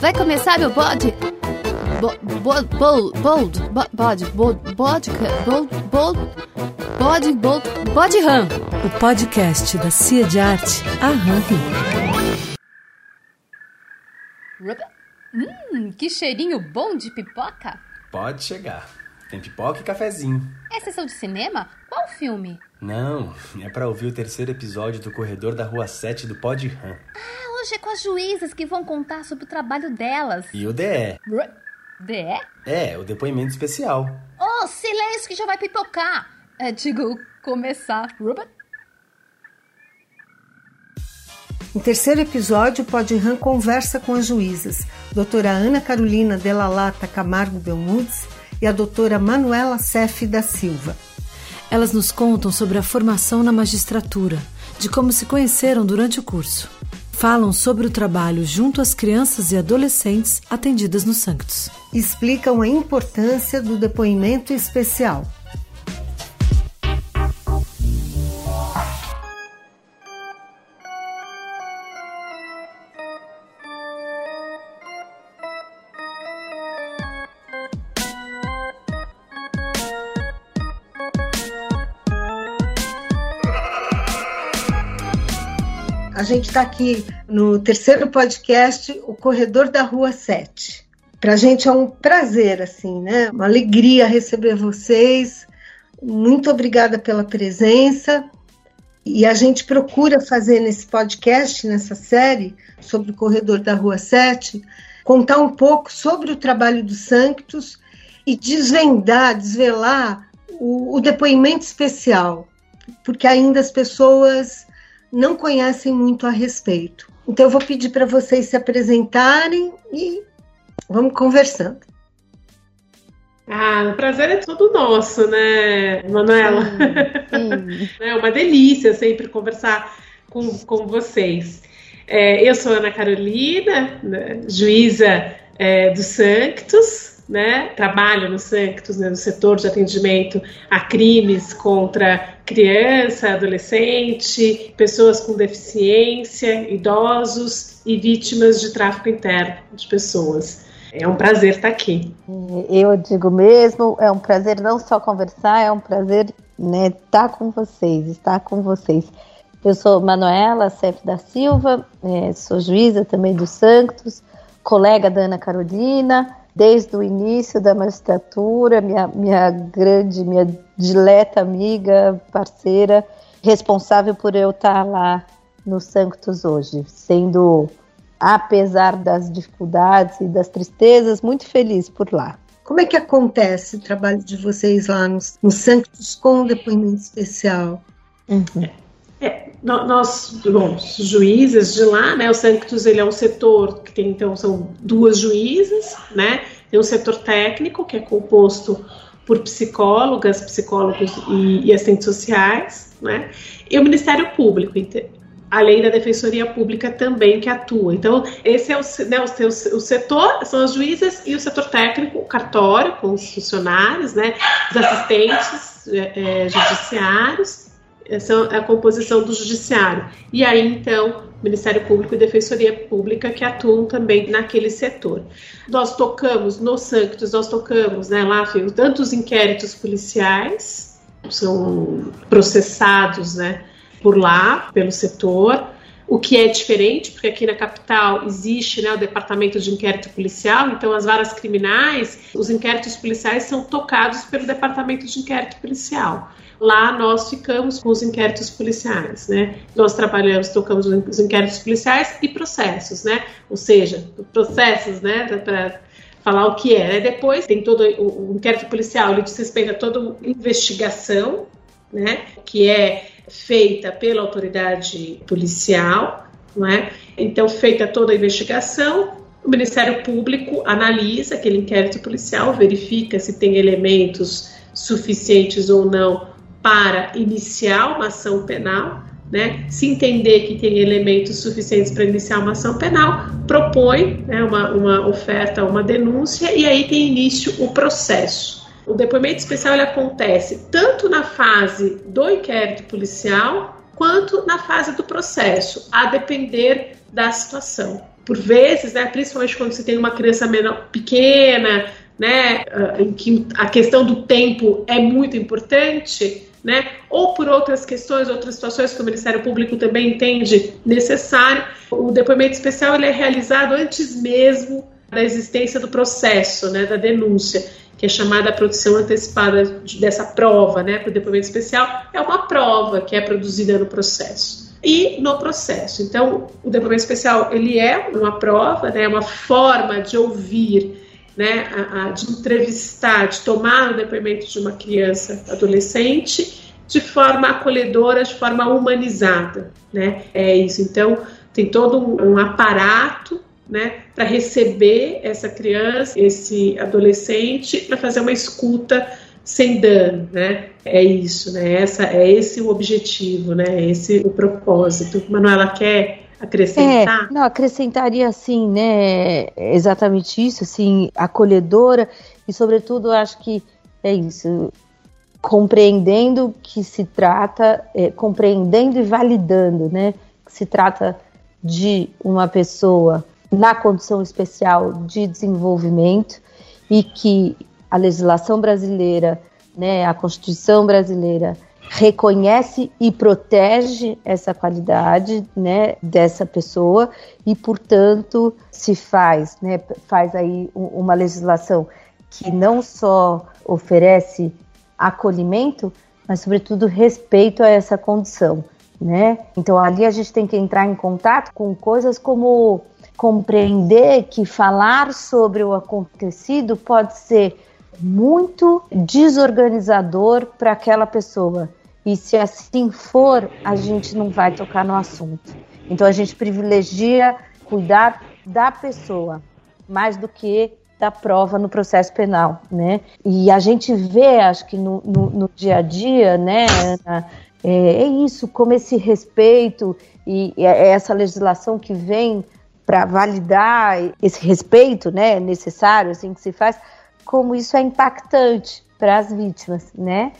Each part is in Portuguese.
Vai começar meu bode? Bo, bo, bold, bold, bo, bode, bold, bode, bold, bold, bode, bold, bode ram. O podcast da Cia de Arte, a Ram Hum, que cheirinho bom de pipoca. Pode chegar. Tem pipoca e cafezinho. É sessão de cinema? Qual filme? Não, é para ouvir o terceiro episódio do Corredor da Rua 7 do Pod Ram. Ah, hoje é com as juízas que vão contar sobre o trabalho delas. E o DE. DE? É, o depoimento especial. Oh, silêncio que já vai pipocar. É, digo, começar. Robert? No terceiro episódio, o Pod Ram conversa com as juízas, doutora Ana Carolina Della Lata Camargo Belmudes e a doutora Manuela Cef da Silva. Elas nos contam sobre a formação na magistratura, de como se conheceram durante o curso. Falam sobre o trabalho junto às crianças e adolescentes atendidas no Sanctus. Explicam a importância do depoimento especial. A gente está aqui no terceiro podcast, O Corredor da Rua 7. Para a gente é um prazer, assim, né? Uma alegria receber vocês. Muito obrigada pela presença. E a gente procura fazer nesse podcast, nessa série sobre o Corredor da Rua 7, contar um pouco sobre o trabalho do Sanctus e desvendar, desvelar o, o depoimento especial, porque ainda as pessoas não conhecem muito a respeito. Então eu vou pedir para vocês se apresentarem e vamos conversando. Ah, o prazer é todo nosso, né, Manuela? Sim, sim. é uma delícia sempre conversar com, com vocês. É, eu sou Ana Carolina, né, juíza é, do Sanctus, né, trabalho no Sanctus, né, no setor de atendimento a crimes contra criança, adolescente, pessoas com deficiência, idosos e vítimas de tráfico interno de pessoas. É um prazer estar aqui. Eu digo mesmo, é um prazer não só conversar, é um prazer né, estar com vocês, estar com vocês. Eu sou Manuela Cef da Silva, é, sou juíza também do Sanctus, colega da Ana Carolina, desde o início da magistratura, minha, minha grande, minha dileta amiga, parceira, responsável por eu estar lá no Sanctus hoje, sendo, apesar das dificuldades e das tristezas, muito feliz por lá. Como é que acontece o trabalho de vocês lá no, no Sanctus com o depoimento especial? Uhum. É, nós, bom, juízes de lá, né? O Sanctus ele é um setor que tem então são duas juízes, né? Tem um setor técnico que é composto por psicólogas, psicólogos e, e assistentes sociais, né? E o Ministério Público, além da Defensoria Pública também que atua. Então, esse é o, né, o, o, setor, são as juízas e o setor técnico, o cartório, com os funcionários, né, os assistentes é, é, judiciários essa é a composição do judiciário. E aí, então, Ministério Público e Defensoria Pública que atuam também naquele setor. Nós tocamos no Sanctus, nós tocamos, né, lá, tanto os inquéritos policiais, são processados, né, por lá, pelo setor, o que é diferente, porque aqui na capital existe né, o departamento de inquérito policial, então as varas criminais, os inquéritos policiais são tocados pelo departamento de inquérito policial. Lá nós ficamos com os inquéritos policiais, né? Nós trabalhamos, tocamos os inquéritos policiais e processos, né? Ou seja, processos, né? Para falar o que é. Né? Depois tem todo o, o inquérito policial, ele diz respeito a toda investigação, né? Que é feita pela autoridade policial, não é? Então, feita toda a investigação, o Ministério Público analisa aquele inquérito policial, verifica se tem elementos suficientes ou não para iniciar uma ação penal, né? Se entender que tem elementos suficientes para iniciar uma ação penal, propõe né, uma, uma oferta, uma denúncia e aí tem início o processo. O depoimento especial ele acontece tanto na fase do inquérito policial quanto na fase do processo, a depender da situação. por vezes, né, principalmente quando você tem uma criança menor, pequena, né, ah, em que a questão do tempo é muito importante, né, ou por outras questões, outras situações que o Ministério Público também entende necessário, o depoimento especial ele é realizado antes mesmo da existência do processo, né, da denúncia, que é chamada a produção antecipada dessa prova, né, para o depoimento especial, é uma prova que é produzida no processo. E no processo. Então, o depoimento especial ele é uma prova, né, uma forma de ouvir né, a, a, de entrevistar, de tomar o depoimento de uma criança, adolescente, de forma acolhedora, de forma humanizada, né? É isso. Então tem todo um, um aparato, né, para receber essa criança, esse adolescente, para fazer uma escuta sem dano, né? É isso, né? Essa é esse o objetivo, né? Esse o propósito. Manuela quer acrescentar? É, não, acrescentaria assim, né? Exatamente isso, assim, acolhedora e sobretudo acho que é isso, compreendendo que se trata, é, compreendendo e validando, né? Que se trata de uma pessoa na condição especial de desenvolvimento e que a legislação brasileira, né, a Constituição brasileira reconhece e protege essa qualidade né, dessa pessoa e, portanto, se faz, né, faz aí uma legislação que não só oferece acolhimento, mas, sobretudo, respeito a essa condição. Né? Então, ali a gente tem que entrar em contato com coisas como compreender que falar sobre o acontecido pode ser muito desorganizador para aquela pessoa e se assim for, a gente não vai tocar no assunto. Então a gente privilegia cuidar da pessoa mais do que da prova no processo penal, né? E a gente vê, acho que no, no, no dia a dia, né, Ana, é, é, isso, como esse respeito e, e é essa legislação que vem para validar esse respeito, né, necessário, assim que se faz, como isso é impactante para as vítimas, né?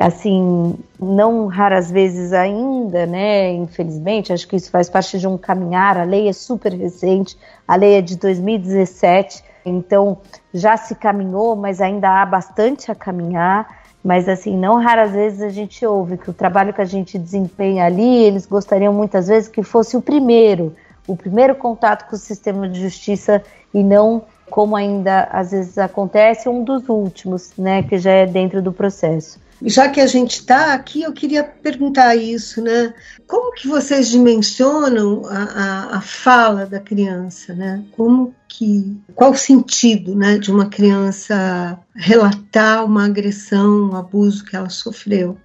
Assim, não raras vezes ainda, né, infelizmente, acho que isso faz parte de um caminhar, a lei é super recente, a lei é de 2017, então já se caminhou, mas ainda há bastante a caminhar, mas assim, não raras vezes a gente ouve que o trabalho que a gente desempenha ali, eles gostariam muitas vezes que fosse o primeiro, o primeiro contato com o sistema de justiça e não como ainda às vezes acontece, um dos últimos, né, que já é dentro do processo. Já que a gente está aqui, eu queria perguntar isso, né? Como que vocês dimensionam a, a, a, fala da criança, né? Como que, qual o sentido, né, de uma criança relatar uma agressão, um abuso que ela sofreu?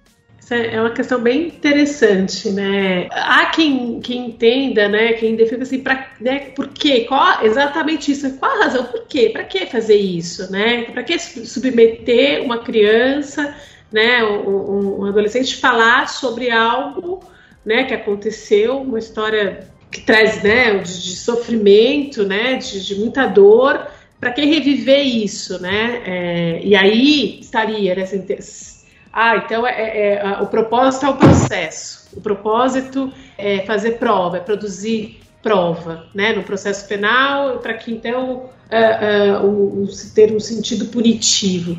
é uma questão bem interessante, né? Há quem, quem entenda, né? Quem defenda assim, pra, né, por quê? Qual, exatamente isso. Qual a razão? Por quê? Para que fazer isso, né? Para que submeter uma criança né, um, um adolescente falar sobre algo né, que aconteceu, uma história que traz né, de, de sofrimento, né, de, de muita dor, para quem reviver isso, né? É, e aí estaria nessa ah, então é, é, é, o propósito é o processo. O propósito é fazer prova, é produzir prova, né? No processo penal, para que então uh, uh, o, ter um sentido punitivo.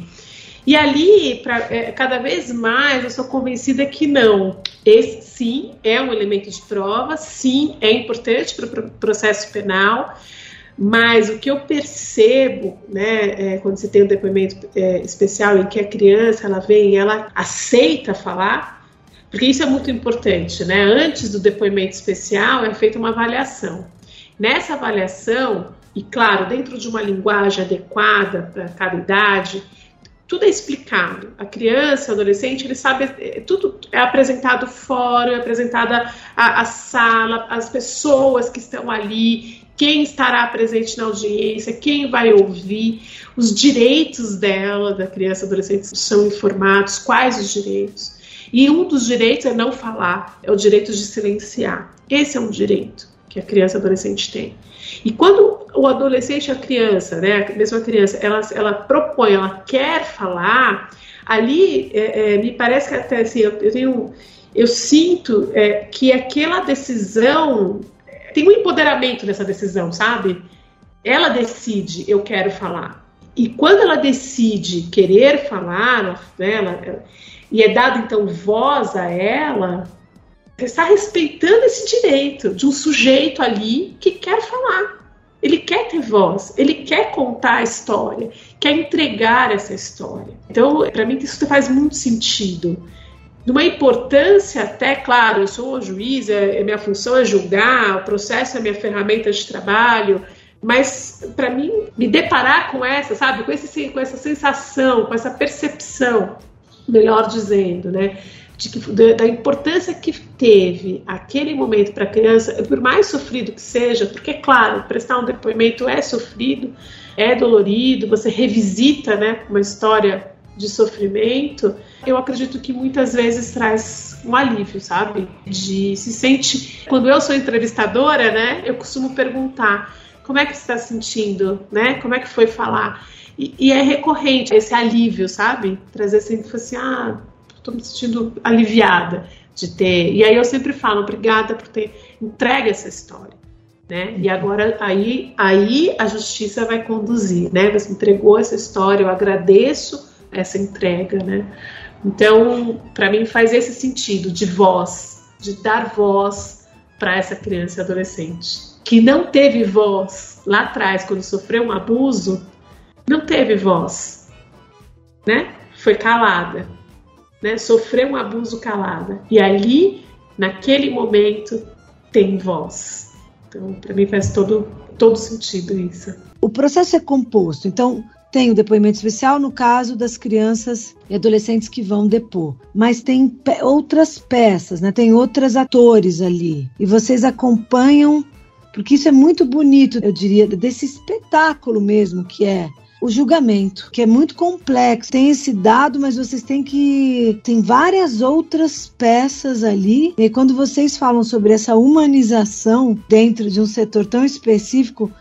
E ali, pra, é, cada vez mais, eu sou convencida que não. Esse sim é um elemento de prova, sim é importante para o pro processo penal, mas o que eu percebo, né, é, quando você tem um depoimento é, especial em que a criança ela vem, ela aceita falar, porque isso é muito importante, né? Antes do depoimento especial é feita uma avaliação. Nessa avaliação, e claro, dentro de uma linguagem adequada para cada idade, tudo é explicado. A criança, o adolescente, ele sabe, é, tudo é apresentado fora, é apresentada a, a, sala, as pessoas que estão ali, quem estará presente na audiência, quem vai ouvir, os direitos dela, da criança adolescente, são informados, quais os direitos. E um dos direitos é não falar, é o direito de silenciar. Esse é um direito que a criança e adolescente tem. E quando o adolescente, a criança, né, a mesma criança, ela, ela propõe, ela quer falar, ali é, é, me parece que até assim, eu, eu tenho, eu sinto é, que aquela decisão tem um empoderamento nessa decisão, sabe? Ela decide, eu quero falar. E quando ela decide querer falar, né, ela, e é dado então voz a ela, você está respeitando esse direito de um sujeito ali que quer falar. Ele quer ter voz, ele quer contar a história, quer entregar essa história. Então, para mim, isso faz muito sentido. Numa importância, até, claro, eu sou juiz, é, minha função é julgar, o processo é minha ferramenta de trabalho, mas para mim, me deparar com essa, sabe, com, esse, com essa sensação, com essa percepção, melhor dizendo, né, de que, da importância que teve aquele momento para a criança, por mais sofrido que seja, porque, claro, prestar um depoimento é sofrido, é dolorido, você revisita né, uma história de sofrimento, eu acredito que muitas vezes traz um alívio, sabe? De se sente. Quando eu sou entrevistadora, né, eu costumo perguntar como é que você está sentindo, né? Como é que foi falar? E, e é recorrente esse alívio, sabe? Trazer sempre assim, ah, estou me sentindo aliviada de ter. E aí eu sempre falo, obrigada por ter entregue essa história. Né? E agora aí, aí a justiça vai conduzir, né? Você entregou essa história, eu agradeço essa entrega, né? Então, para mim faz esse sentido de voz, de dar voz para essa criança e adolescente que não teve voz lá atrás quando sofreu um abuso, não teve voz, né? Foi calada né, sofreu um abuso calada. E ali, naquele momento, tem voz. Então, para mim faz todo, todo sentido isso. O processo é composto, então tem o depoimento especial no caso das crianças e adolescentes que vão depor, mas tem pe outras peças, né? Tem outros atores ali e vocês acompanham, porque isso é muito bonito, eu diria, desse espetáculo mesmo que é o julgamento, que é muito complexo. Tem esse dado, mas vocês têm que. Tem várias outras peças ali. E quando vocês falam sobre essa humanização dentro de um setor tão específico,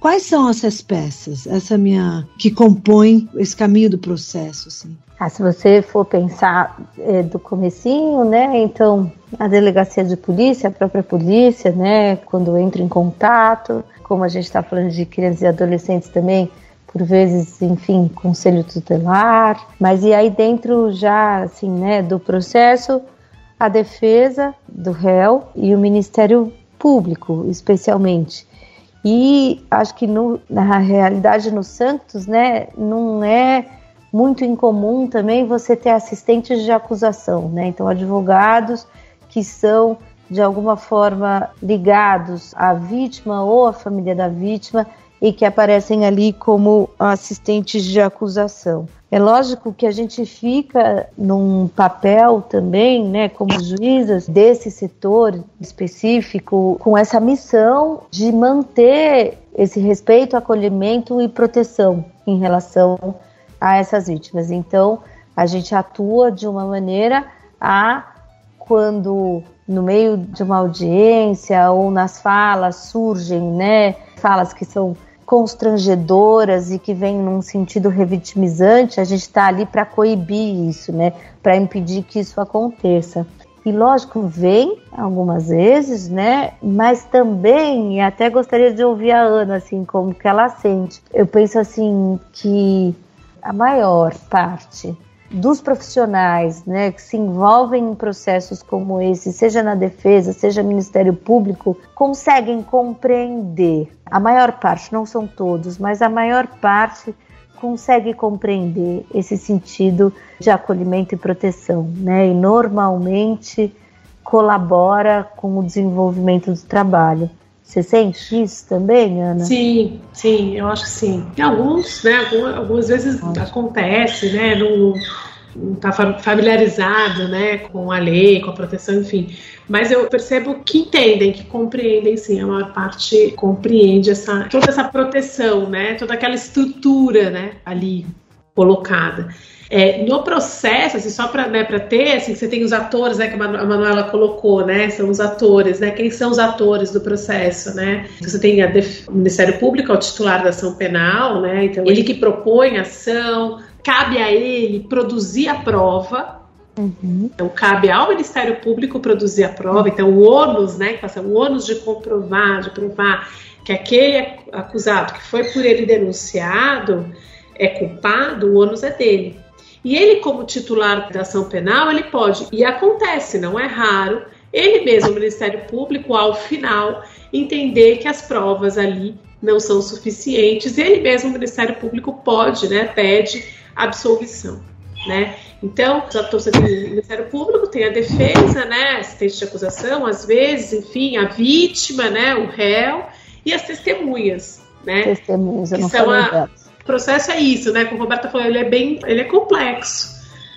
Quais são essas peças, essa minha que compõe esse caminho do processo? Assim? Ah, se você for pensar é, do comecinho, né? Então a delegacia de polícia, a própria polícia, né? Quando entra em contato, como a gente está falando de crianças e adolescentes também, por vezes, enfim, conselho tutelar, mas e aí dentro já, assim, né, do processo, a defesa do réu e o Ministério Público, especialmente. E acho que no, na realidade no Santos, né, não é muito incomum também você ter assistentes de acusação, né? Então, advogados que são de alguma forma ligados à vítima ou à família da vítima e que aparecem ali como assistentes de acusação. É lógico que a gente fica num papel também, né, como juízas desse setor específico, com essa missão de manter esse respeito, acolhimento e proteção em relação a essas vítimas. Então, a gente atua de uma maneira a quando no meio de uma audiência ou nas falas surgem, né, falas que são constrangedoras e que vêm num sentido revitimizante, a gente está ali para coibir isso, né? Para impedir que isso aconteça. E lógico, vem algumas vezes, né? Mas também, e até gostaria de ouvir a Ana, assim, como que ela sente. Eu penso assim que a maior parte dos profissionais né, que se envolvem em processos como esse, seja na defesa, seja no Ministério Público, conseguem compreender. A maior parte, não são todos, mas a maior parte consegue compreender esse sentido de acolhimento e proteção, né? E normalmente colabora com o desenvolvimento do trabalho. Você sente isso também, Ana? Sim, sim, eu acho que sim. Tem alguns, né? Algumas, algumas vezes Nossa. acontece, né? Não, não está familiarizado, né? Com a lei, com a proteção, enfim. Mas eu percebo que entendem, que compreendem, sim. A maior parte compreende essa toda essa proteção, né? Toda aquela estrutura, né? Ali colocada. É, no processo, assim, só para né, ter, assim, você tem os atores, né, que a Manuela colocou, né, são os atores, né, quem são os atores do processo, né? Então, você tem o Ministério Público, é o titular da ação penal, né, então ele que propõe a ação, cabe a ele produzir a prova, Uhum. Então, cabe ao Ministério Público produzir a prova. Então, o ônus, né, que passa o ônus de comprovar, de provar que aquele acusado que foi por ele denunciado é culpado, o ônus é dele. E ele, como titular da ação penal, ele pode, e acontece, não é raro, ele mesmo, o Ministério Público, ao final, entender que as provas ali não são suficientes, ele mesmo, o Ministério Público, pode, né, pede absolvição. Né? Então, você tem o Ministério Público, tem a defesa, né, assistente de acusação, às vezes, enfim, a vítima, né, o réu e as testemunhas, né? Testemunhas, eu que não são a... O processo é isso, né? Como a Roberta falou, ele é bem, ele é complexo,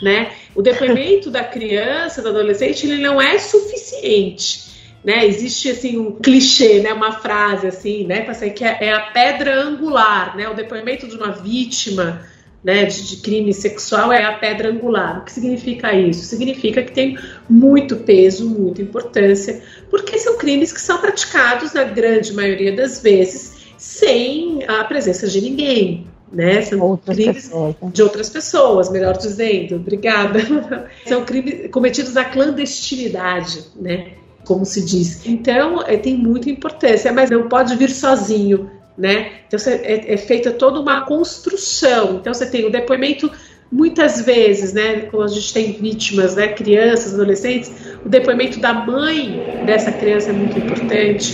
né? O depoimento da criança, do adolescente, ele não é suficiente. Né, existe assim um clichê, né, uma frase assim, né, que é, é a pedra angular, né, o depoimento de uma vítima, né, de, de, crime sexual é a pedra angular. O que significa isso? Significa que tem muito peso, muita importância, porque são crimes que são praticados, na grande maioria das vezes, sem a presença de ninguém. Né? São outras crimes pessoas, né? de outras pessoas, melhor dizendo. Obrigada. são crimes cometidos na clandestinidade, né? Como se diz. Então, é, tem muita importância, mas não pode vir sozinho né? Então é, é feita toda uma construção. Então você tem o depoimento muitas vezes, né, quando a gente tem vítimas, né, crianças, adolescentes, o depoimento da mãe dessa criança é muito importante,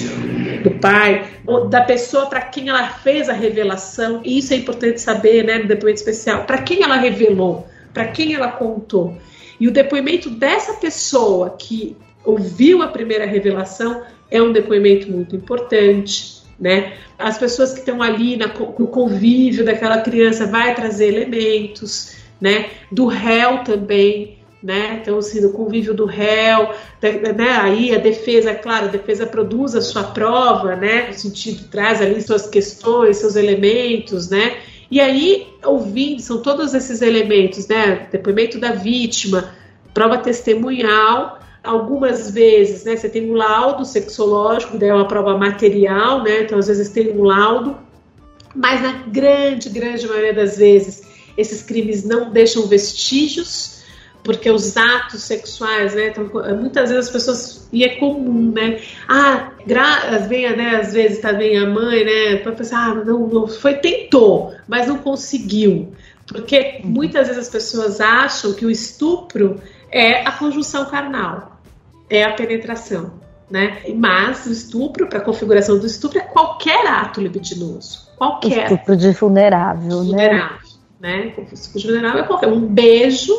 do pai, da pessoa para quem ela fez a revelação. E isso é importante saber, né, no depoimento especial, para quem ela revelou, para quem ela contou. E o depoimento dessa pessoa que ouviu a primeira revelação é um depoimento muito importante né? As pessoas que estão ali na, no convívio daquela criança vai trazer elementos, né? Do réu também, né? Então, assim, convívio do réu, né? Aí a defesa, claro, a defesa produz a sua prova, né? No sentido, traz ali suas questões, seus elementos, né? E aí, ouvindo, são todos esses elementos, né? Depoimento da vítima, prova testemunhal, Algumas vezes, né, você tem um laudo sexológico, daí é uma prova material, né, então às vezes tem um laudo, mas na grande, grande maioria das vezes, esses crimes não deixam vestígios, porque os atos sexuais, né, então, muitas vezes as pessoas, e é comum, né, ah, gra, vem, né, às vezes também a mãe, né, para pensar, ah, não, não foi, tentou, mas não conseguiu, porque muitas vezes as pessoas acham que o estupro é a conjunção carnal, é a penetração. Né? Mas o estupro, para a configuração do estupro, é qualquer ato libidinoso. Qualquer. Estupro de vulnerável, vulnerável né? né? Estupro de vulnerável é qualquer. Um beijo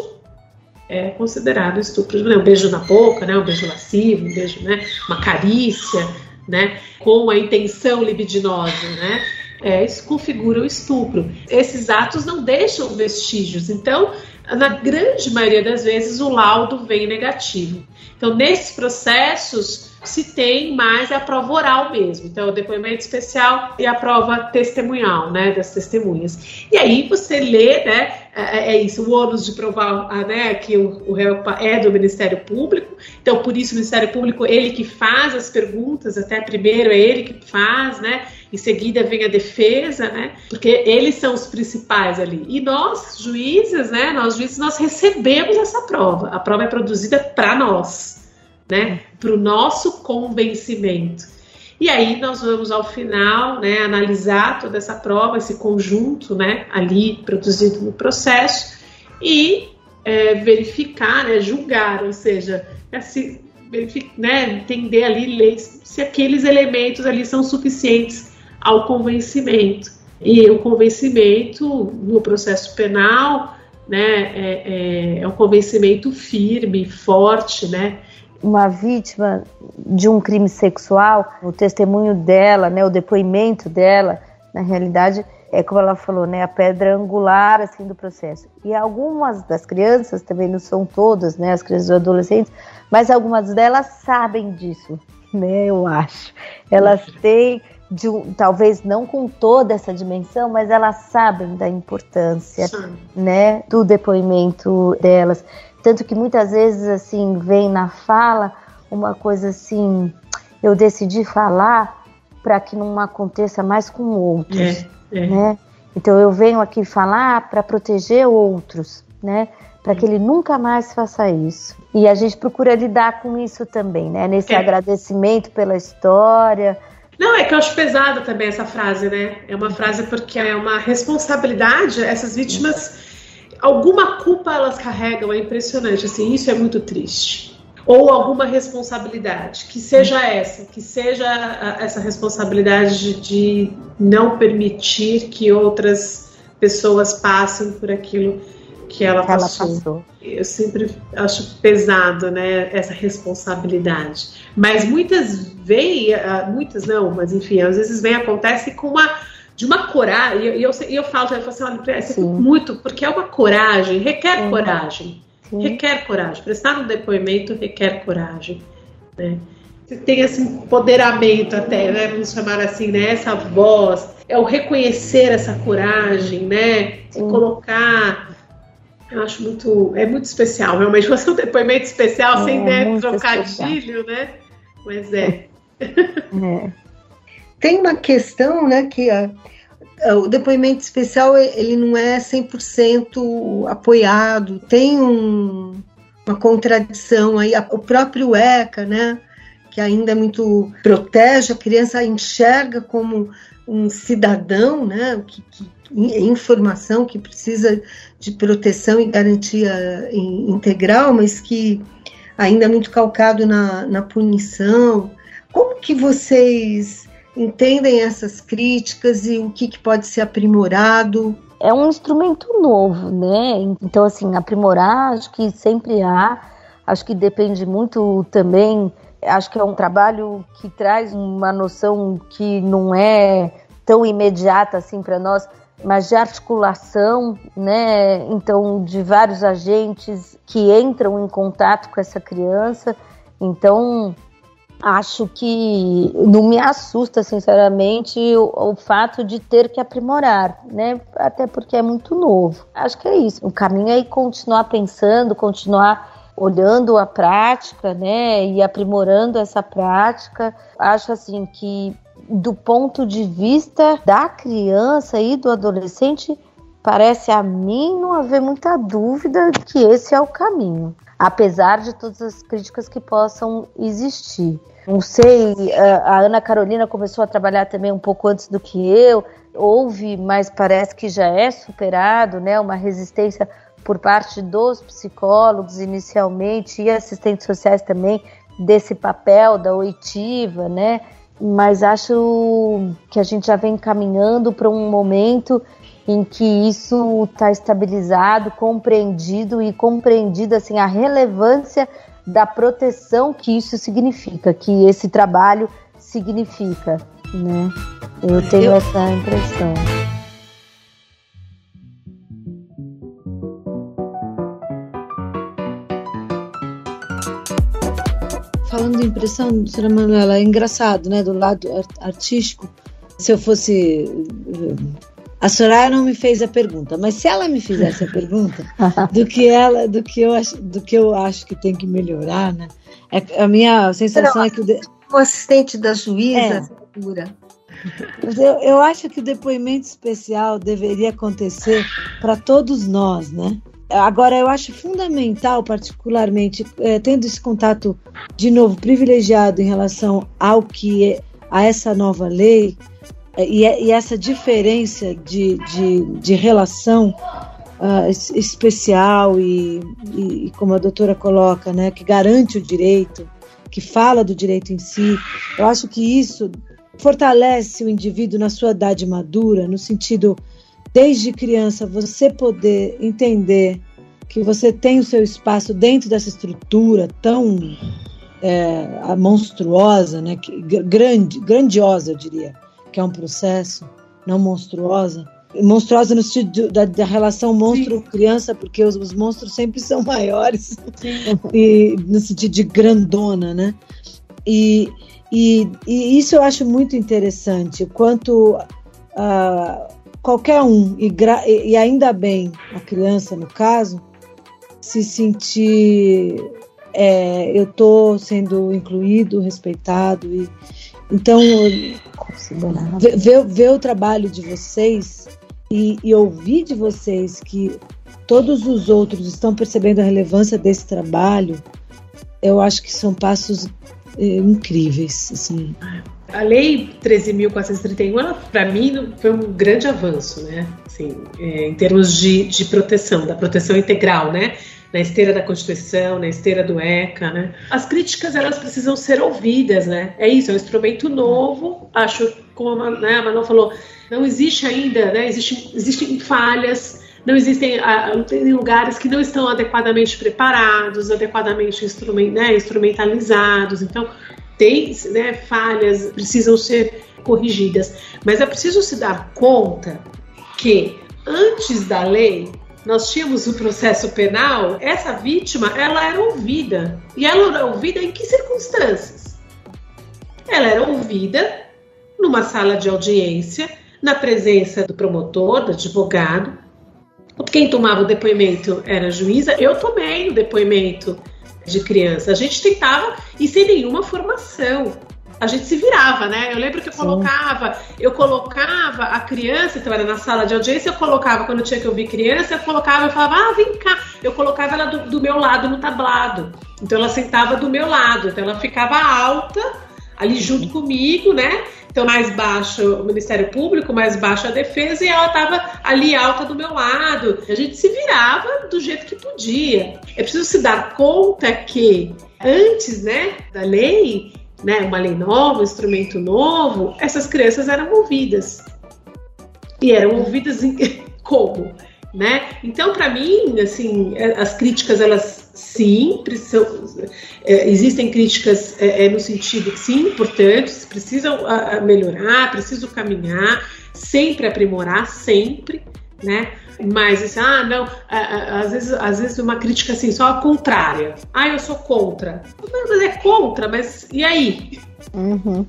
é considerado estupro vulnerável. Um beijo na boca, né? um beijo lascivo, um beijo, né? uma carícia, né? com a intenção libidinosa, né? É, isso configura o estupro. Esses atos não deixam vestígios. Então, na grande maioria das vezes, o laudo vem negativo. Então, nesses processos, se tem mais é a prova oral mesmo. Então, o depoimento especial e a prova testemunhal, né, das testemunhas. E aí você lê, né, é, é, é isso, o ônus de provar, né, que o, o réu é do Ministério Público. Então, por isso, o Ministério Público, ele que faz as perguntas, até primeiro é ele que faz, né, em seguida vem a defesa, né, porque eles são os principais ali. E nós, juízes, né, nós juízes, nós recebemos essa prova. A prova é produzida para nós né, para o nosso convencimento. E aí nós vamos ao final, né, analisar toda essa prova, esse conjunto, né, ali produzido no processo e é, verificar, né, julgar, ou seja, assim, né, entender ali leis, se aqueles elementos ali são suficientes ao convencimento. E o convencimento no processo penal, né, é, é, é um convencimento firme, forte, né, uma vítima de um crime sexual, o testemunho dela, né, o depoimento dela, na realidade, é como ela falou, né, a pedra angular assim do processo. E algumas das crianças, também não são todas, né, as crianças e adolescentes, mas algumas delas sabem disso, né, eu acho. Elas têm de talvez não com toda essa dimensão, mas elas sabem da importância, Sim. né, do depoimento delas. Tanto que muitas vezes, assim, vem na fala uma coisa assim, eu decidi falar para que não aconteça mais com outros, é, é. né? Então eu venho aqui falar para proteger outros, né? para que ele nunca mais faça isso. E a gente procura lidar com isso também, né? Nesse É. agradecimento pela história. Não, é que eu acho pesada também essa frase, né? É uma frase porque é uma responsabilidade. Essas vítimas, alguma culpa elas carregam, é impressionante. Assim, isso é muito triste. Ou alguma responsabilidade, que seja essa, que seja essa responsabilidade de, não permitir que outras pessoas passem por aquilo que ela que ela passou. passou. Eu sempre acho pesado, né, essa responsabilidade. Mas muitas vem, ah, muitas não, mas enfim, às vezes vem, acontece com uma de uma coragem, e eu, eu, eu falo, eu falo assim, olha, Sim. muito, porque é uma coragem, requer Sim. coragem, Sim. requer coragem. Prestar um depoimento requer coragem, né? Você tem esse empoderamento até, né, vamos chamar assim, né, essa voz, é o reconhecer essa coragem, né, se Sim. colocar eu acho muito, é muito especial, realmente. Fazer um depoimento especial É, sem né, trocadilho, né? Mas é. É. Tem uma questão, né, que a- a- o depoimento especial ele não é 100% apoiado, tem um- uma contradição aí, a- o próprio ECA, né, que ainda é muito protege a criança, enxerga como um cidadão, né, que, que in- informação que precisa de proteção e garantia in- integral, mas que ainda é muito calcado na, na punição. Como que vocês entendem essas críticas e o que, que pode ser aprimorado? é um instrumento novo, né? Então, assim, aprimorar, acho que sempre há. Acho que depende muito também. Acho que é um trabalho que traz uma noção que não é tão imediata assim para nós, mas de articulação, né? Então, de vários agentes que entram em contato com essa criança. Então, acho que não me assusta, sinceramente, o, o fato de ter que aprimorar, né? Até porque é muito novo. Acho que é isso. O caminho é continuar pensando, continuar olhando a prática, né? E aprimorando essa prática. Acho assim que do ponto de vista da criança e do adolescente, parece a mim não haver muita dúvida que esse é o caminho, apesar de todas as críticas que possam existir. Não sei, a Ana Carolina começou a trabalhar também um pouco antes do que eu, houve, mas parece que já é superado, né, uma resistência por parte dos psicólogos inicialmente e assistentes sociais também desse papel da oitiva, né? Mas acho que a gente já vem caminhando para um momento em que isso está estabilizado, compreendido e compreendido assim a relevância da proteção que isso significa, que esse trabalho significa, né? Eu tenho Eu- essa impressão. Falando em impressão, senhora Manuela, é engraçado, né? Do lado ar- artístico, se eu fosse. A Soraya não me fez a pergunta, mas se ela me fizesse a pergunta do que ela, do que eu acho, do que eu acho que tem que melhorar, né? É, a minha sensação é que o de- O assistente da juíza, É. segura. Mas eu, eu acho que o depoimento especial deveria acontecer para todos nós, né? Agora, eu acho fundamental, particularmente, eh, tendo esse contato, de novo, privilegiado em relação ao que é, a essa nova lei e, é- e essa diferença de, de, de relação es- especial e, e, como a doutora coloca, né, que garante o direito, que fala do direito em si, eu acho que isso fortalece o indivíduo na sua idade madura, no sentido, desde criança, você poder entender que você tem o seu espaço dentro dessa estrutura tão é, monstruosa, né, que, gr- grande, grandiosa, eu diria, que é um processo, não monstruosa. Monstruosa no sentido da, da relação monstro-criança, porque os, os monstros sempre são maiores, e no sentido de grandona, né? E, e, e isso eu acho muito interessante, o quanto ah, qualquer um, e, e- e ainda bem a criança no caso, se sentir é, eu estou sendo incluído, respeitado. E, então, ver, ver, ver o trabalho de vocês e, e ouvir de vocês que todos os outros estão percebendo a relevância desse trabalho, eu acho que são passos é, incríveis. Assim. A Lei 13.431, para mim, foi um grande avanço, né? Assim, é, em termos de, de proteção, da proteção integral, né? Na esteira da Constituição, na esteira do ECA, né? As críticas elas precisam ser ouvidas, né? É isso, é um instrumento novo. Acho, como a, né, a falou, não existe ainda, né? Existe, existem falhas, não existem ah, tem lugares que não estão adequadamente preparados, adequadamente instrument, né, instrumentalizados. Então tem né, falhas, precisam ser corrigidas. Mas é preciso se dar conta que antes da lei nós tínhamos o processo penal, essa vítima ela era ouvida. E ela era ouvida em que circunstâncias? Ela era ouvida numa sala de audiência, na presença do promotor, do advogado. Quem tomava o depoimento era a juíza. Eu tomei o depoimento de criança. A gente tentava e sem nenhuma formação a gente se virava, né? Eu lembro que eu colocava, Sim. eu colocava a criança, então era na sala de audiência, eu colocava, quando tinha que ouvir criança, eu colocava, eu falava, ah, vem cá. Eu colocava ela do, do meu lado no tablado. Então ela sentava do meu lado, então ela ficava alta ali junto comigo, né? Então, mais baixo o Ministério Público, mais baixo a defesa, e ela estava ali alta do meu lado. A gente se virava do jeito que podia. É preciso se dar conta que antes, né, da lei, né, uma lei nova, um instrumento novo, essas crianças eram ouvidas. E eram ouvidas em, como? Né? Então, para mim, assim, é, as críticas, elas sim, precisam, é, existem críticas é, é, no sentido que sim, importantes, precisam a, melhorar, precisam caminhar, sempre aprimorar, sempre, né? Mas assim, ah, não, às vezes, às vezes uma crítica assim, só a contrária. Ah, eu sou contra. Mas é contra, mas e aí? Uhum.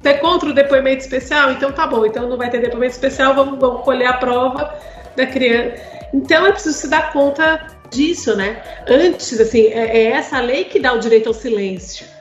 Você é contra o depoimento especial? Então tá bom, então não vai ter depoimento especial, vamos, vamos colher a prova da criança. Então é preciso se dar conta disso, né? Antes, assim, é, é essa lei que dá o direito ao silêncio.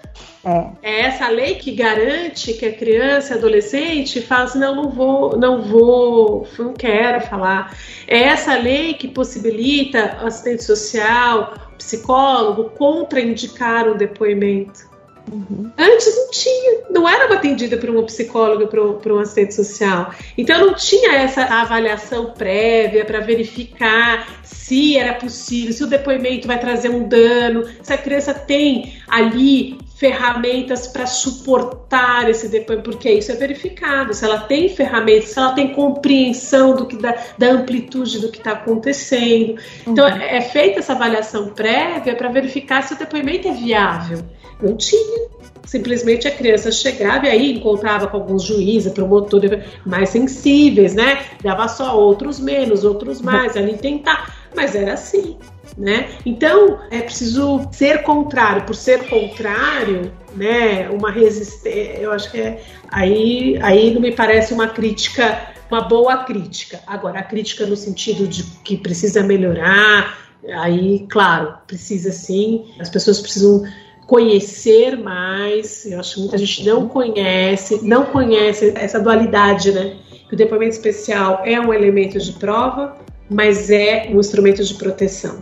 É. é. essa lei que garante que a criança e adolescente fala assim, não, não vou, não vou, não quero falar. É essa lei que possibilita assistente social, psicólogo contraindicar um depoimento. Uhum. Antes não tinha, não era atendida por uma psicóloga, por, por um assistente social. Então não tinha essa avaliação prévia para verificar se era possível, se o depoimento vai trazer um dano, se a criança tem ali ferramentas para suportar esse depoimento, porque isso é verificado, se ela tem ferramentas, se ela tem compreensão do que da, da amplitude do que está acontecendo. Então uhum. é feita essa avaliação prévia para verificar se o depoimento é viável. Não tinha. Simplesmente a criança chegava e aí encontrava com alguns juízes, promotores mais sensíveis, né? Dava só outros menos, outros mais, ali tentar. Mas era assim, né? Então é preciso ser contrário. Por ser contrário, né? Uma resistência. Eu acho que é, aí, aí não me parece uma crítica, uma boa crítica. Agora a crítica no sentido de que precisa melhorar, aí, claro, precisa sim. As pessoas precisam conhecer mais. Eu acho que muita gente não conhece, não conhece essa dualidade, né? Que o depoimento especial é um elemento de prova, mas é um instrumento de proteção,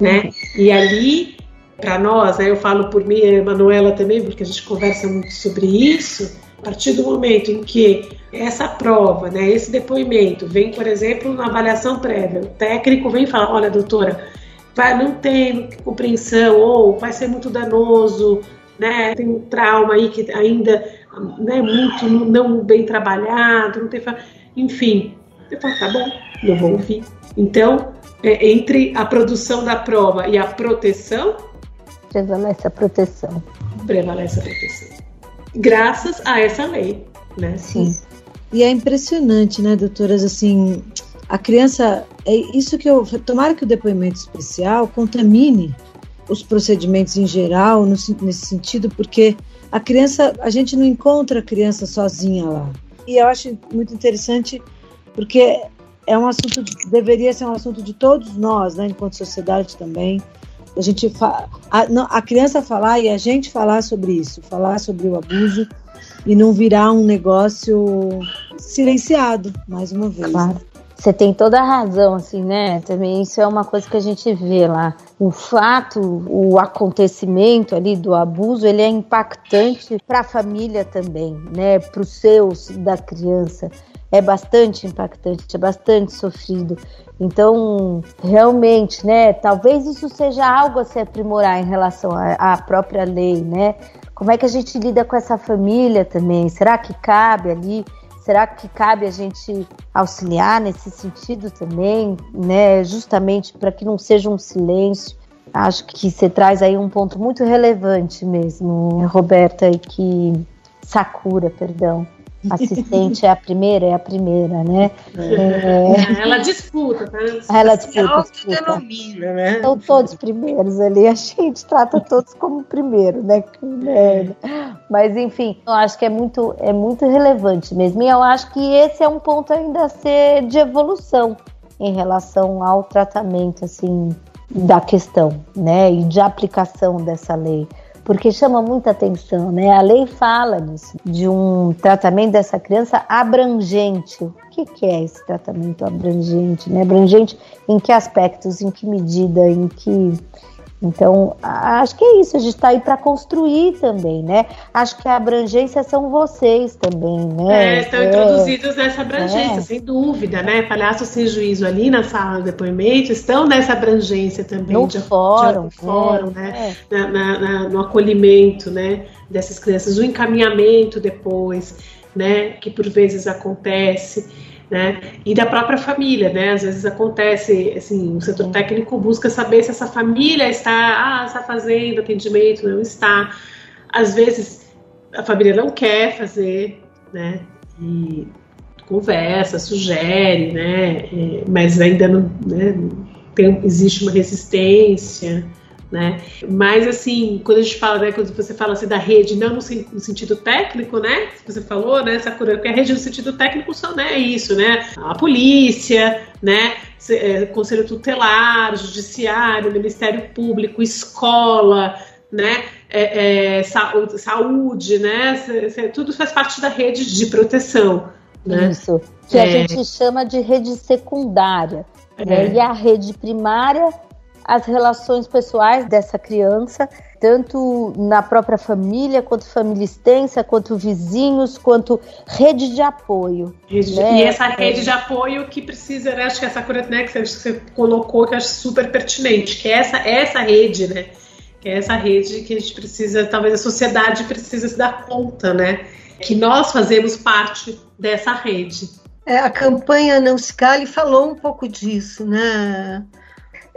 né? E ali, para nós, né, eu falo por mim e a Manuela também, porque a gente conversa muito sobre isso. A partir do momento em que essa prova, né, esse depoimento vem, por exemplo, na avaliação prévia, o técnico vem falar, olha, doutora, vai, não tem compreensão ou vai ser muito danoso, né? Tem um trauma aí que ainda né, muito não bem trabalhado, não tem, enfim. Eu falo, tá bom, eu vou ouvir. Então, é, entre a produção da prova e a proteção, prevalece a proteção. Prevalece a proteção. Graças a essa lei, né? Sim. E é impressionante, né, doutoras, assim, a criança, é isso que eu. Tomara que o depoimento especial contamine os procedimentos em geral, no, nesse sentido, porque a criança, a gente não encontra a criança sozinha lá. E eu acho muito interessante, porque é um assunto, deveria ser um assunto de todos nós, né, enquanto sociedade também. A gente a, não, a criança falar e a gente falar sobre isso, falar sobre o abuso e não virar um negócio silenciado, mais uma vez. Claro. Você tem toda a razão, assim, né? Também isso é uma coisa que a gente vê lá. O fato, o acontecimento ali do abuso, ele é impactante para a família também, né? Para os seus da criança é bastante impactante, é bastante sofrido. Então, realmente, né? Talvez isso seja algo a se aprimorar em relação à própria lei, né? Como é que a gente lida com essa família também? Será que cabe ali? Será que cabe a gente auxiliar nesse sentido também, né? Justamente para que não seja um silêncio. Acho que você traz aí um ponto muito relevante mesmo, Roberta, e que Sakura, perdão, assistente é a primeira, é a primeira, né? É... Ela disputa, tá? Ela disputa, disputa. né? São todos primeiros ali, a gente trata todos como primeiro, né? Mas enfim, eu acho que é muito, é muito relevante mesmo. E eu acho que esse é um ponto ainda a ser de evolução em relação ao tratamento, assim, da questão, né? E de aplicação dessa lei porque chama muita atenção, né? A lei fala disso, de um tratamento dessa criança abrangente. O que, que é esse tratamento abrangente? Né? Abrangente em que aspectos, em que medida, em que então, acho que é isso, a gente está aí para construir também, né? Acho que a abrangência são vocês também, né? É, estão é. introduzidos nessa abrangência, é. sem dúvida, né? Palhaços sem juízo ali na sala de depoimento estão nessa abrangência também. No de, fórum. De, fórum, é, né? É. Na, na, na, no acolhimento, né? Dessas crianças, o encaminhamento depois, né? Que por vezes acontece né? E da própria família, né? Às vezes acontece, assim, o setor técnico busca saber se essa família está, ah, está fazendo atendimento, não está. Às vezes a família não quer fazer, né? E conversa, sugere, né? É, mas ainda não, né? Tem, existe uma resistência né? Mas assim, quando a gente fala, né, quando você fala assim da rede, não no, no sentido técnico, né? Você falou, né, Sakura, que a rede no sentido técnico são, né, é isso, né? A polícia, né? É, Conselho tutelar, judiciário, Ministério Público, escola, né? É, é, saúde, né? Tudo faz parte da rede de proteção. Né? Isso, que a é. gente chama de rede secundária. Né? É. E a rede primária as relações pessoais dessa criança, tanto na própria família, quanto família extensa, quanto vizinhos, quanto rede de apoio. Rede, né? E essa rede de apoio que precisa, né, acho que essa cura né, que você colocou, que eu acho super pertinente, que é essa, essa rede, né? Que é essa rede que a gente precisa, talvez a sociedade precisa se dar conta, né? Que nós fazemos parte dessa rede. É, a campanha Não Se Cale falou um pouco disso, né?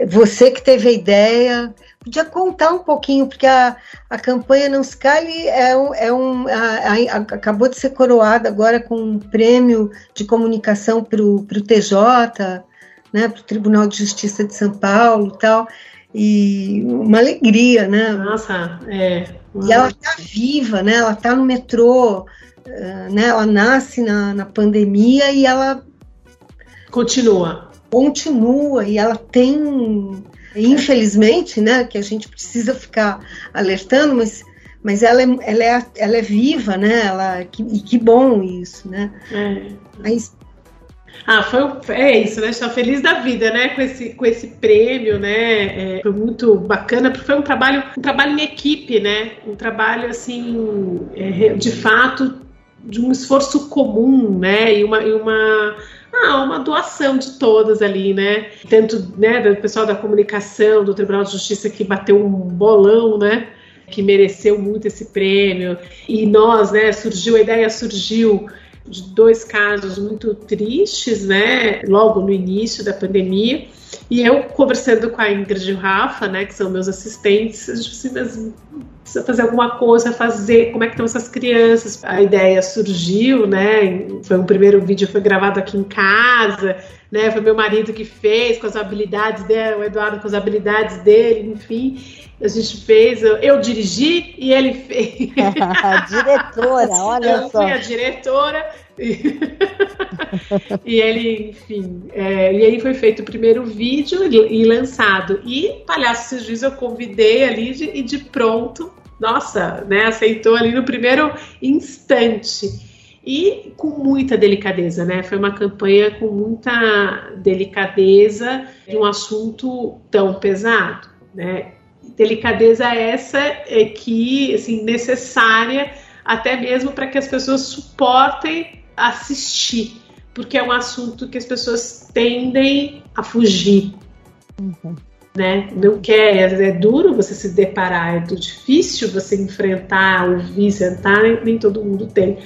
Você que teve a ideia, podia contar um pouquinho, porque a, a campanha Não Se Cale é um, é um a, a, acabou de ser coroada agora com um prêmio de comunicação para o TJ, né, para o Tribunal de Justiça de São Paulo e tal, e uma alegria, né? Nossa, é. E ela está viva, né? Ela está no metrô, eh, né? Ela nasce na, na pandemia e ela continua continua e ela tem, infelizmente, né, que a gente precisa ficar alertando, mas, mas ela, é, ela, é, ela é viva, né, ela, que, e que bom isso, né. É. Mas, ah, foi é isso, né? Estou feliz da vida, né? Com esse, com esse prêmio, né? É, foi muito bacana, porque foi um trabalho, um trabalho em equipe, né? Um trabalho assim, é, de fato, de um esforço comum, né? E uma, e uma ah, uma doação de todas ali, né? Tanto né, do pessoal da comunicação, do Tribunal de Justiça que bateu um bolão, né? Que mereceu muito esse prêmio. E nós, né? Surgiu, a ideia surgiu de dois casos muito tristes, né? Logo no início da pandemia. E eu conversando com a Ingrid e o Rafa, né, que são meus assistentes, gente assim, mas precisa fazer alguma coisa, fazer, como é que estão essas crianças? A ideia surgiu, né? Foi um primeiro vídeo foi gravado aqui em casa, né? Foi meu marido que fez com as habilidades dele, o Eduardo com as habilidades dele, enfim. A gente fez, eu, eu dirigi e ele fez. diretora, olha eu só. Eu fui a diretora e ele, enfim, é, e aí foi feito o primeiro vídeo e, e lançado. E Palhaço Juízo eu convidei ali de, e de pronto, nossa, né, aceitou ali no primeiro instante. e com muita delicadeza, né? Foi uma campanha com muita delicadeza de um assunto tão pesado, né? Delicadeza essa é que, assim, necessária até mesmo para que as pessoas suportem assistir, porque é um assunto que as pessoas tendem a fugir. Uhum. Né? Não quer, é, é duro você se deparar, é difícil você enfrentar, ouvir, sentar, nem, nem todo mundo tem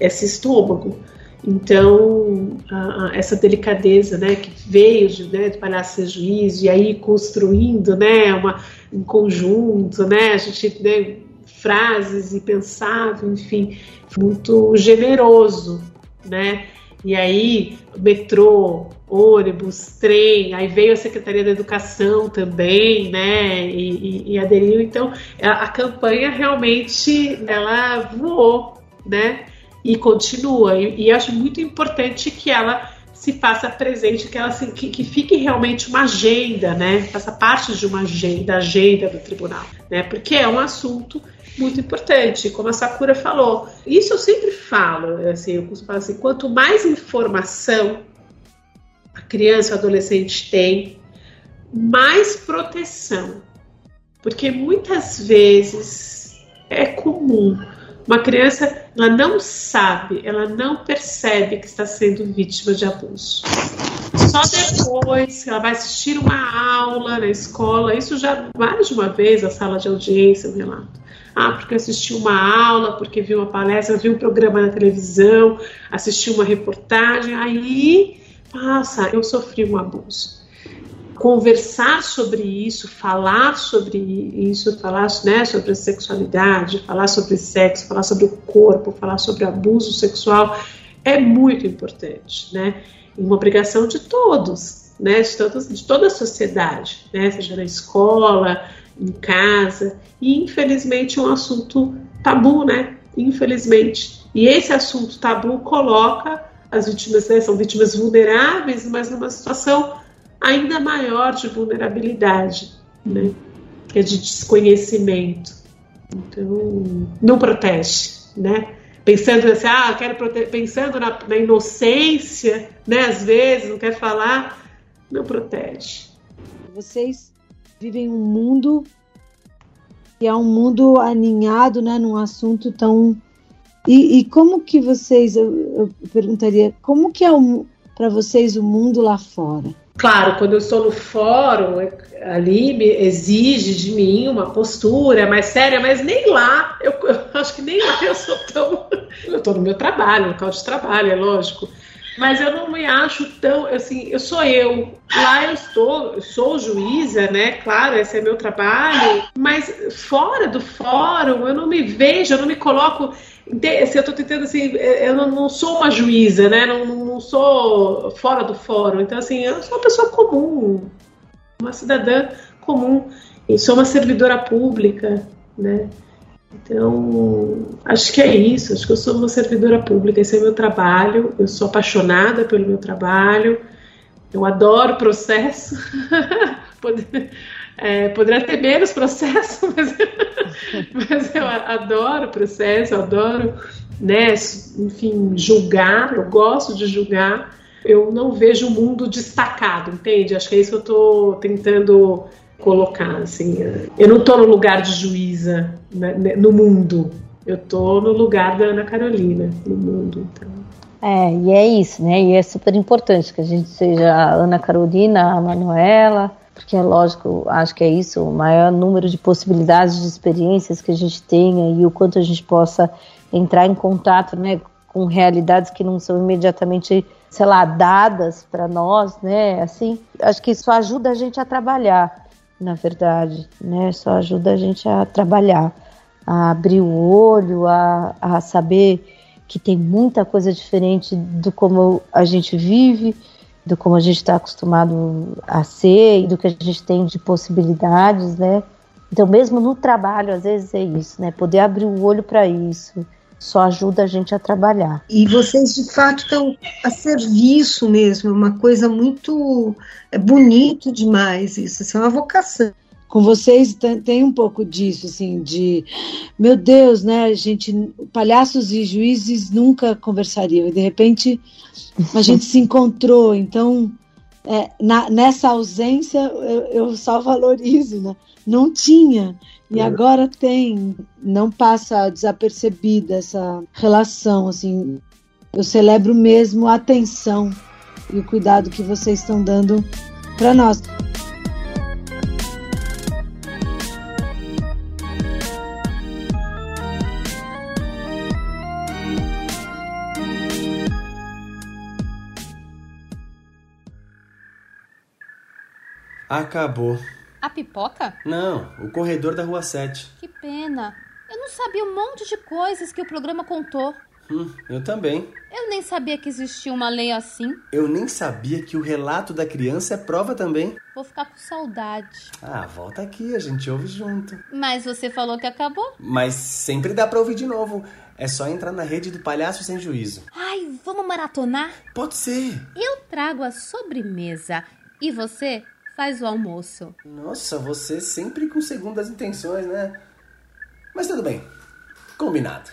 esse estômago. Então, a, a, essa delicadeza né, que veio de, né, de Palhaço Juízo e aí construindo né, uma, um conjunto, né, a gente né, frases e pensava, enfim, muito generoso, né? E aí, metrô, ônibus, trem, aí veio a Secretaria da Educação também, né? E, e, e aderiu. Então, a, a campanha realmente ela voou, né? e continua. E, e acho muito importante que ela se faça presente, que ela se, que, que, fique realmente uma agenda, né? Faça parte de uma agenda, agenda do tribunal, né? Porque é um assunto muito importante, como a Sakura falou. Isso eu sempre falo, assim, eu costumo falar assim, quanto mais informação a criança ou adolescente tem, mais proteção. Porque muitas vezes é comum uma criança, ela não sabe, ela não percebe que está sendo vítima de abuso. Só depois que ela vai assistir uma aula na escola, isso já mais de uma vez a sala de audiência, eu relato. Ah, porque assistiu uma aula, porque viu uma palestra, viu um programa na televisão, assistiu uma reportagem, aí passa, eu sofri um abuso conversar sobre isso, falar sobre isso, falar né, sobre sexualidade, falar sobre sexo, falar sobre o corpo, falar sobre abuso sexual é muito importante, né? Uma obrigação de todos, né? De, todos, de toda a sociedade, né? Seja na escola, em casa e infelizmente um assunto tabu, né? Infelizmente. E esse assunto tabu coloca as vítimas, né, são vítimas vulneráveis, mas numa situação ainda maior de vulnerabilidade, né? que é de desconhecimento. Então, não protege, né? Pensando assim, ah, quero proteger, pensando na, na inocência, né? Às vezes não quer falar, não protege. Vocês vivem um mundo que é um mundo aninhado, né, num assunto tão e, e como que vocês, eu, eu perguntaria, como que é para vocês o mundo lá fora? Claro, quando eu estou no fórum, é, ali me exige de mim uma postura mais séria, mas nem lá, eu, eu acho que nem lá eu sou tão. Eu estou no meu trabalho, no local de trabalho, é lógico. Mas eu não me acho tão, assim, eu sou eu. Lá eu estou, eu sou juíza, né? Claro, esse é meu trabalho. Mas fora do fórum, eu não me vejo, eu não me coloco se eu estou tentando assim, é, eu não, sou uma juíza, né? Não, não, sou fora do fórum. Então, assim, eu sou uma pessoa comum, uma cidadã comum. E sou uma servidora pública, né? Então, acho que é isso. Acho que eu sou uma servidora pública. Esse é o meu trabalho. Eu sou apaixonada pelo meu trabalho. Eu adoro processo. É, poderia ter menos processo, mas, mas eu adoro processo, adoro, né, enfim, julgar, eu gosto de julgar. Eu não vejo o mundo destacado, entende? Acho que é isso que eu estou tentando colocar, assim. Eu não estou no lugar de juíza né, né, no mundo, eu estou no lugar da Ana Carolina no mundo, então. É, e é isso, né? E é super importante que a gente seja a Ana Carolina, a Manuela, porque é lógico, acho que é isso, o maior número de possibilidades de experiências que a gente tenha e o quanto a gente possa entrar em contato, né, com realidades que não são imediatamente, sei lá, dadas para nós, né, assim, acho que isso ajuda a gente a trabalhar, na verdade, né, só ajuda a gente a trabalhar, a abrir o olho, a, a saber que tem muita coisa diferente do como a gente vive, do como a gente está acostumado a ser e do que a gente tem de possibilidades, né? Então, mesmo no trabalho, às vezes é isso, né? Poder abrir o olho para isso só ajuda a gente a trabalhar. E vocês, de fato, estão a serviço mesmo, é uma coisa muito é bonito demais isso, isso é uma vocação. Com vocês tem um pouco disso, assim, de meu Deus, né? Gente, palhaços e juízes nunca conversariam, e de repente a gente se encontrou, então é, na, nessa ausência eu, eu, só valorizo, né? Não tinha e é. agora tem, não passa desapercebida essa relação, assim. Eu celebro mesmo a atenção e o cuidado que vocês estão dando para nós. Acabou. A pipoca? Não, o corredor da Rua 7. Que pena. Eu não sabia um monte de coisas que o programa contou. Hum, eu também. Eu nem sabia que existia uma lei assim. Eu nem sabia que o relato da criança é prova também. Vou ficar com saudade. Ah, volta aqui, a gente ouve junto. Mas você falou que acabou? Mas sempre dá pra ouvir de novo. É só entrar na rede do Palhaço Sem Juízo. Ai, vamos maratonar? Pode ser. Eu trago a sobremesa. E você faz o almoço. Nossa, você sempre com segundas intenções, né? Mas tudo bem. Combinado.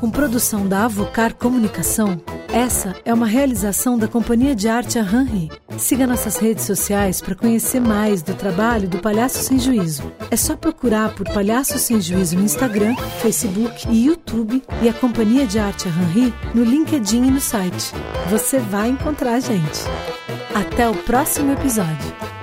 Com produção da Avocar Comunicação, essa é uma realização da Companhia de Arte Henri. Siga nossas redes sociais para conhecer mais do trabalho do Palhaço Sem Juízo. É só procurar por Palhaço Sem Juízo no Instagram, Facebook e YouTube e a Companhia de Arte Henri no LinkedIn e no site. Você vai encontrar a gente. Até o próximo episódio.